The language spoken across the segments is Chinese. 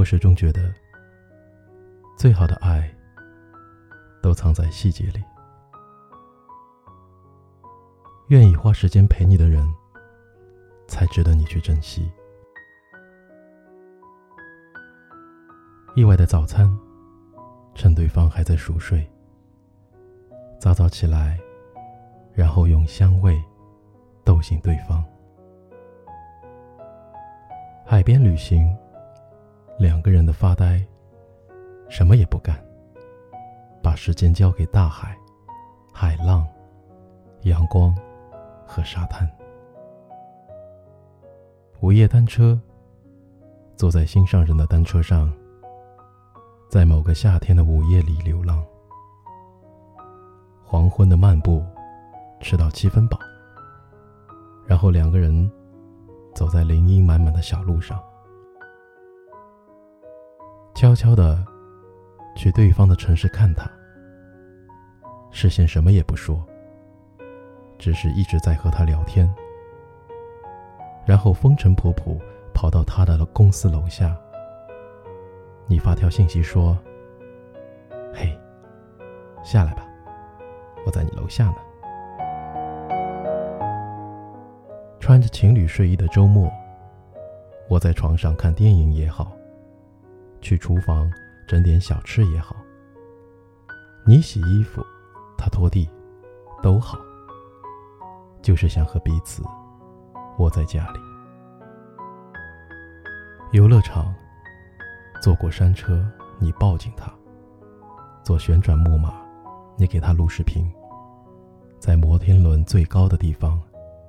我始终觉得，最好的爱都藏在细节里。愿意花时间陪你的人，才值得你去珍惜。意外的早餐，趁对方还在熟睡，早早起来，然后用香味逗醒对方。海边旅行，两个人的发呆，什么也不干，把时间交给大海、海浪、阳光和沙滩。午夜单车，坐在心上人的单车上，在某个夏天的午夜里流浪。黄昏的漫步，吃到七分饱，然后两个人。走在林荫满满的小路上，悄悄的去对方的城市看他，事先什么也不说，只是一直在和他聊天，然后风尘仆仆跑到他的公司楼下，你发条信息说：“嘿，下来吧，我在你楼下呢。”穿着情侣睡衣的周末，窝在床上看电影也好，去厨房整点小吃也好。你洗衣服，他拖地，都好。就是想和彼此窝在家里。游乐场，坐过山车，你抱紧他；坐旋转木马，你给他录视频；在摩天轮最高的地方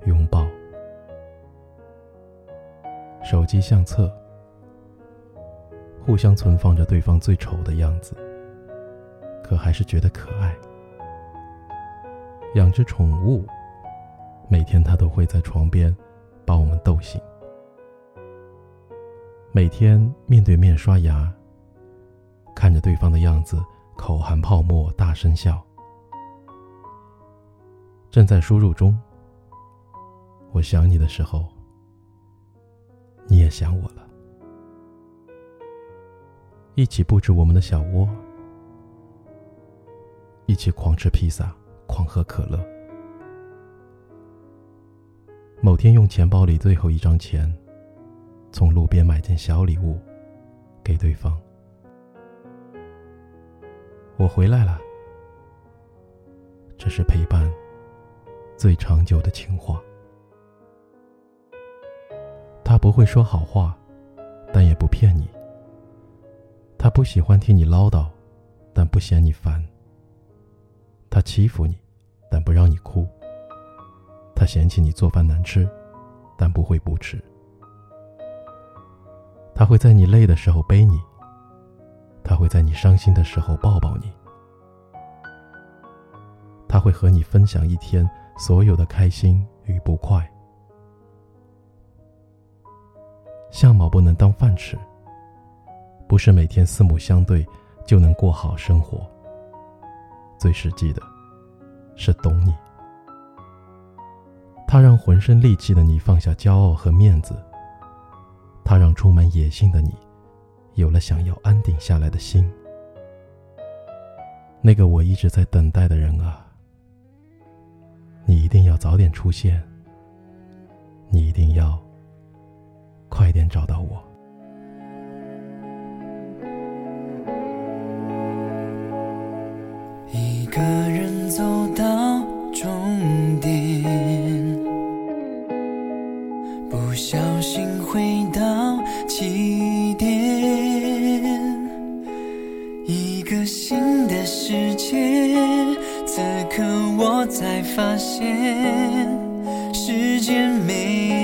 拥抱。手机相册，互相存放着对方最丑的样子，可还是觉得可爱。养只宠物，每天它都会在床边把我们逗醒。每天面对面刷牙，看着对方的样子，口含泡沫，大声笑。正在输入中，我想你的时候。你也想我了，一起布置我们的小窝，一起狂吃披萨，狂喝可乐。某天用钱包里最后一张钱，从路边买件小礼物，给对方。我回来了，这是陪伴最长久的情话。他不会说好话，但也不骗你。他不喜欢听你唠叨，但不嫌你烦。他欺负你，但不让你哭。他嫌弃你做饭难吃，但不会不吃。他会在你累的时候背你。他会在你伤心的时候抱抱你。他会和你分享一天所有的开心与不快。相貌不能当饭吃，不是每天四目相对就能过好生活。最实际的，是懂你。他让浑身戾气的你放下骄傲和面子，他让充满野性的你，有了想要安定下来的心。那个我一直在等待的人啊，你一定要早点出现，你一定要。快点找到我。个人走到终点，不小心回到起点，一个新的世界。此刻我才发现，时间没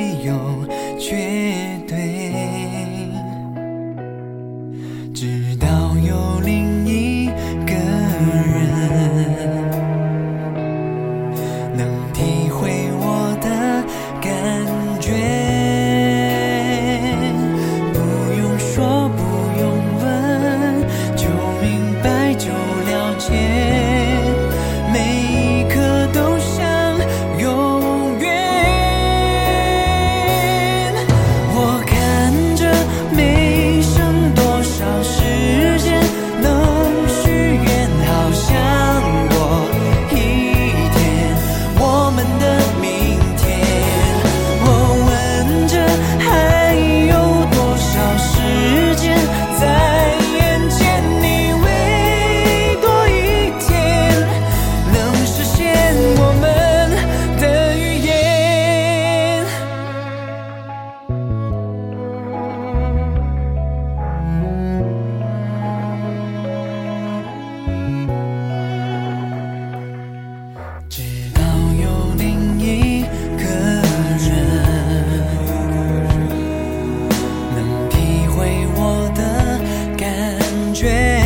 学